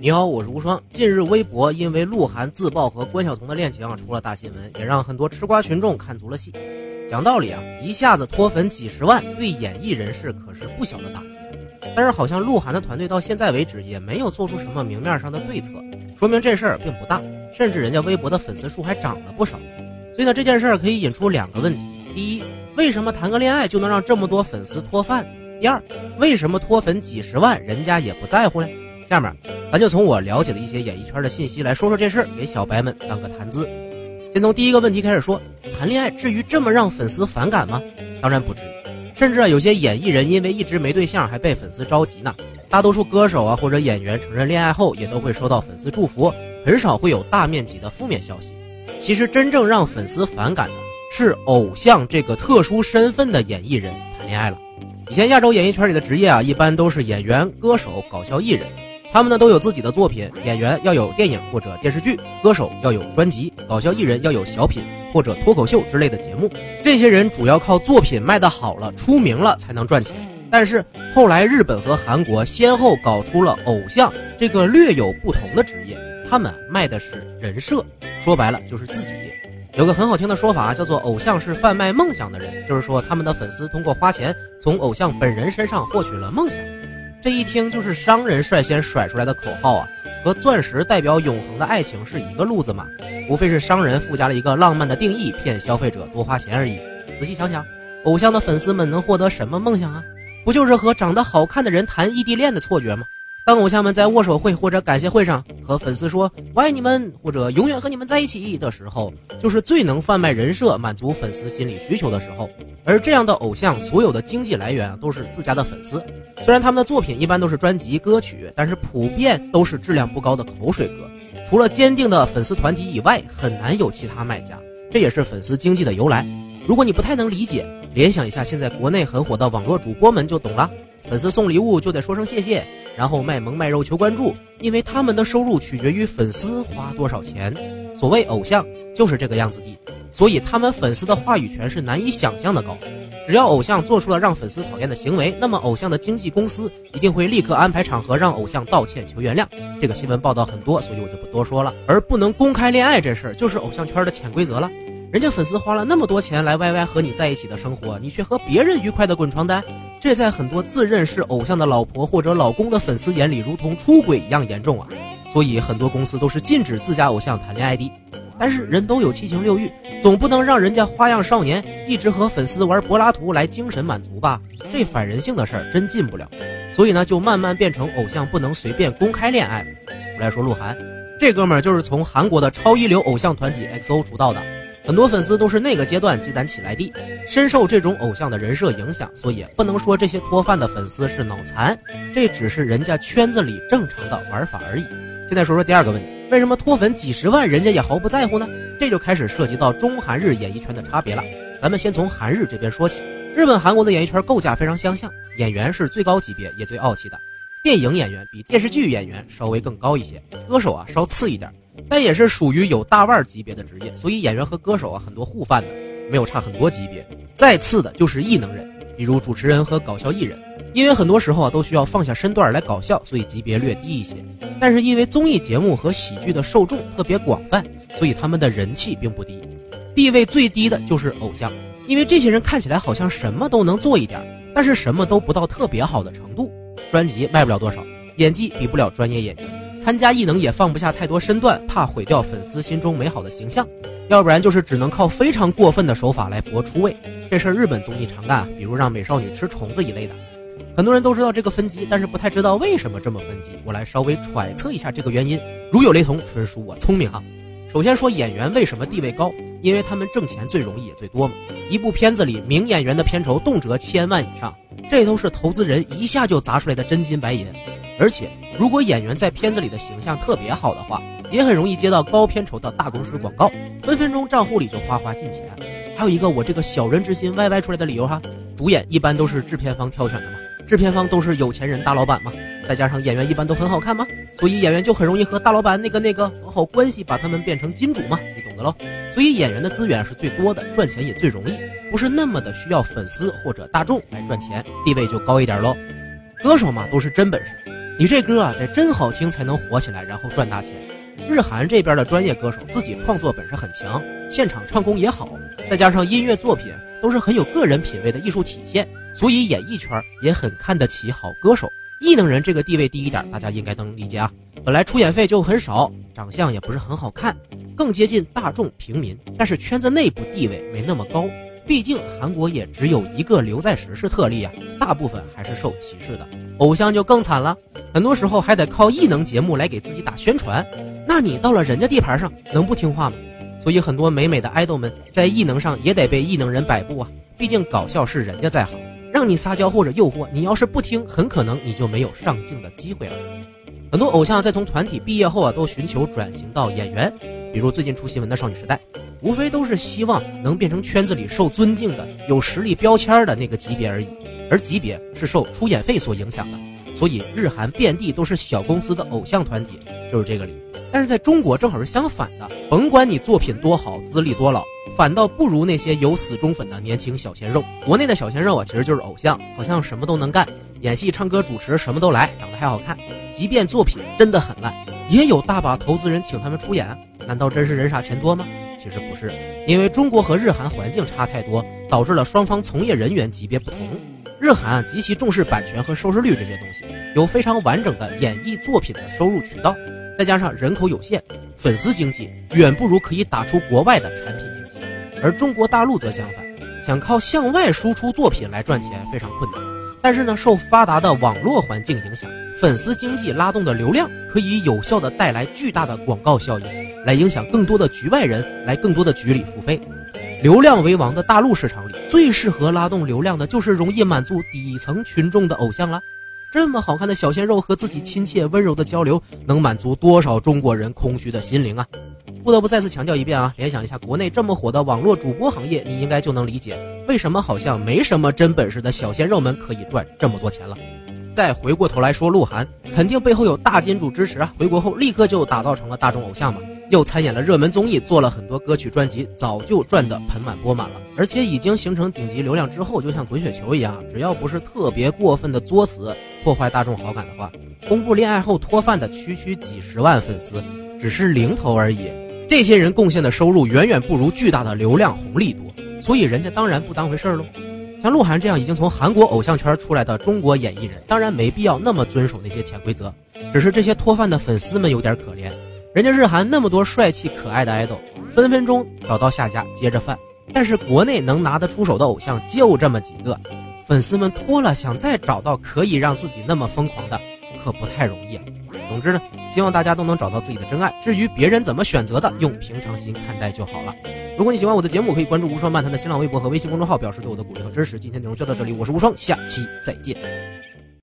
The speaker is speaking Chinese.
你好，我是无双。近日，微博因为鹿晗自曝和关晓彤的恋情出了大新闻，也让很多吃瓜群众看足了戏。讲道理啊，一下子脱粉几十万，对演艺人士可是不小的打击。但是好像鹿晗的团队到现在为止也没有做出什么明面上的对策，说明这事儿并不大，甚至人家微博的粉丝数还涨了不少。所以呢，这件事儿可以引出两个问题：第一，为什么谈个恋爱就能让这么多粉丝脱饭？第二，为什么脱粉几十万人家也不在乎呢？下面，咱就从我了解的一些演艺圈的信息来说说这事儿，给小白们当个谈资。先从第一个问题开始说，谈恋爱至于这么让粉丝反感吗？当然不至于，甚至啊，有些演艺人因为一直没对象还被粉丝着急呢。大多数歌手啊或者演员承认恋爱后，也都会收到粉丝祝福，很少会有大面积的负面消息。其实真正让粉丝反感的是偶像这个特殊身份的演艺人谈恋爱了。以前亚洲演艺圈里的职业啊，一般都是演员、歌手、搞笑艺人。他们呢都有自己的作品，演员要有电影或者电视剧，歌手要有专辑，搞笑艺人要有小品或者脱口秀之类的节目。这些人主要靠作品卖得好了、出名了才能赚钱。但是后来日本和韩国先后搞出了偶像这个略有不同的职业，他们卖的是人设，说白了就是自己。有个很好听的说法，叫做“偶像是贩卖梦想的人”，就是说他们的粉丝通过花钱从偶像本人身上获取了梦想。这一听就是商人率先甩出来的口号啊，和钻石代表永恒的爱情是一个路子嘛，无非是商人附加了一个浪漫的定义，骗消费者多花钱而已。仔细想想，偶像的粉丝们能获得什么梦想啊？不就是和长得好看的人谈异地恋的错觉吗？当偶像们在握手会或者感谢会上和粉丝说“我爱你们”或者“永远和你们在一起”的时候，就是最能贩卖人设、满足粉丝心理需求的时候。而这样的偶像，所有的经济来源都是自家的粉丝。虽然他们的作品一般都是专辑歌曲，但是普遍都是质量不高的口水歌。除了坚定的粉丝团体以外，很难有其他卖家。这也是粉丝经济的由来。如果你不太能理解，联想一下现在国内很火的网络主播们就懂了。粉丝送礼物就得说声谢谢，然后卖萌卖肉求关注，因为他们的收入取决于粉丝花多少钱。所谓偶像就是这个样子的，所以他们粉丝的话语权是难以想象的高。只要偶像做出了让粉丝讨厌的行为，那么偶像的经纪公司一定会立刻安排场合让偶像道歉求原谅。这个新闻报道很多，所以我就不多说了。而不能公开恋爱这事儿，就是偶像圈的潜规则了。人家粉丝花了那么多钱来 YY 和你在一起的生活，你却和别人愉快的滚床单，这在很多自认是偶像的老婆或者老公的粉丝眼里，如同出轨一样严重啊！所以很多公司都是禁止自家偶像谈恋爱的。但是人都有七情六欲，总不能让人家花样少年一直和粉丝玩柏拉图来精神满足吧？这反人性的事儿真进不了。所以呢，就慢慢变成偶像不能随便公开恋爱。我来说鹿晗，这哥们儿就是从韩国的超一流偶像团体 XO 出道的，很多粉丝都是那个阶段积攒起来的，深受这种偶像的人设影响。所以不能说这些脱饭的粉丝是脑残，这只是人家圈子里正常的玩法而已。现在说说第二个问题。为什么脱粉几十万人家也毫不在乎呢？这就开始涉及到中韩日演艺圈的差别了。咱们先从韩日这边说起，日本、韩国的演艺圈构架非常相像，演员是最高级别也最傲气的。电影演员比电视剧演员稍微更高一些，歌手啊稍次一点，但也是属于有大腕级别的职业，所以演员和歌手啊很多互犯的，没有差很多级别。再次的就是艺能人，比如主持人和搞笑艺人。因为很多时候啊都需要放下身段来搞笑，所以级别略低一些。但是因为综艺节目和喜剧的受众特别广泛，所以他们的人气并不低。地位最低的就是偶像，因为这些人看起来好像什么都能做一点，但是什么都不到特别好的程度。专辑卖不了多少，演技比不了专业演员，参加艺能也放不下太多身段，怕毁掉粉丝心中美好的形象。要不然就是只能靠非常过分的手法来博出位。这事儿日本综艺常干，比如让美少女吃虫子一类的。很多人都知道这个分级，但是不太知道为什么这么分级。我来稍微揣测一下这个原因，如有雷同，纯属我聪明啊。首先说演员为什么地位高，因为他们挣钱最容易也最多嘛。一部片子里名演员的片酬动辄千万以上，这都是投资人一下就砸出来的真金白银。而且如果演员在片子里的形象特别好的话，也很容易接到高片酬的大公司广告，分分钟账户里就哗哗进钱。还有一个我这个小人之心歪歪出来的理由哈，主演一般都是制片方挑选的。制片方都是有钱人大老板嘛，再加上演员一般都很好看嘛，所以演员就很容易和大老板那个那个搞好关系，把他们变成金主嘛，你懂的喽。所以演员的资源是最多的，赚钱也最容易，不是那么的需要粉丝或者大众来赚钱，地位就高一点喽。歌手嘛都是真本事，你这歌啊得真好听才能火起来，然后赚大钱。日韩这边的专业歌手自己创作本事很强，现场唱功也好，再加上音乐作品都是很有个人品味的艺术体现，所以演艺圈也很看得起好歌手。异能人这个地位低一点，大家应该能理解啊。本来出演费就很少，长相也不是很好看，更接近大众平民，但是圈子内部地位没那么高。毕竟韩国也只有一个刘在石是特例啊，大部分还是受歧视的。偶像就更惨了，很多时候还得靠异能节目来给自己打宣传。那你到了人家地盘上，能不听话吗？所以很多美美的爱豆们在异能上也得被异能人摆布啊。毕竟搞笑是人家在行，让你撒娇或者诱惑，你要是不听，很可能你就没有上镜的机会了。很多偶像在从团体毕业后啊，都寻求转型到演员，比如最近出新闻的少女时代。无非都是希望能变成圈子里受尊敬的、有实力标签的那个级别而已，而级别是受出演费所影响的。所以日韩遍地都是小公司的偶像团体，就是这个理。但是在中国正好是相反的，甭管你作品多好、资历多老，反倒不如那些有死忠粉的年轻小鲜肉。国内的小鲜肉啊，其实就是偶像，好像什么都能干，演戏、唱歌、主持什么都来，长得还好看。即便作品真的很烂，也有大把投资人请他们出演。难道真是人傻钱多吗？其实不是，因为中国和日韩环境差太多，导致了双方从业人员级别不同。日韩极其重视版权和收视率这些东西，有非常完整的演艺作品的收入渠道，再加上人口有限，粉丝经济远不如可以打出国外的产品。而中国大陆则相反，想靠向外输出作品来赚钱非常困难。但是呢，受发达的网络环境影响，粉丝经济拉动的流量可以有效的带来巨大的广告效应。来影响更多的局外人来更多的局里付费，流量为王的大陆市场里，最适合拉动流量的就是容易满足底层群众的偶像了。这么好看的小鲜肉和自己亲切温柔的交流，能满足多少中国人空虚的心灵啊！不得不再次强调一遍啊，联想一下国内这么火的网络主播行业，你应该就能理解为什么好像没什么真本事的小鲜肉们可以赚这么多钱了。再回过头来说，鹿晗肯定背后有大金主支持啊！回国后立刻就打造成了大众偶像嘛。又参演了热门综艺，做了很多歌曲专辑，早就赚得盆满钵满了。而且已经形成顶级流量之后，就像滚雪球一样，只要不是特别过分的作死，破坏大众好感的话，公布恋爱后脱饭的区区几十万粉丝，只是零头而已。这些人贡献的收入远远不如巨大的流量红利多，所以人家当然不当回事喽。像鹿晗这样已经从韩国偶像圈出来的中国演艺人，当然没必要那么遵守那些潜规则，只是这些脱饭的粉丝们有点可怜。人家日韩那么多帅气可爱的爱豆，分分钟找到下家接着饭。但是国内能拿得出手的偶像就这么几个，粉丝们脱了想再找到可以让自己那么疯狂的，可不太容易了。总之呢，希望大家都能找到自己的真爱。至于别人怎么选择的，用平常心看待就好了。如果你喜欢我的节目，可以关注无双漫谈的新浪微博和微信公众号，表示对我的鼓励和支持。今天内容就到这里，我是无双，下期再见。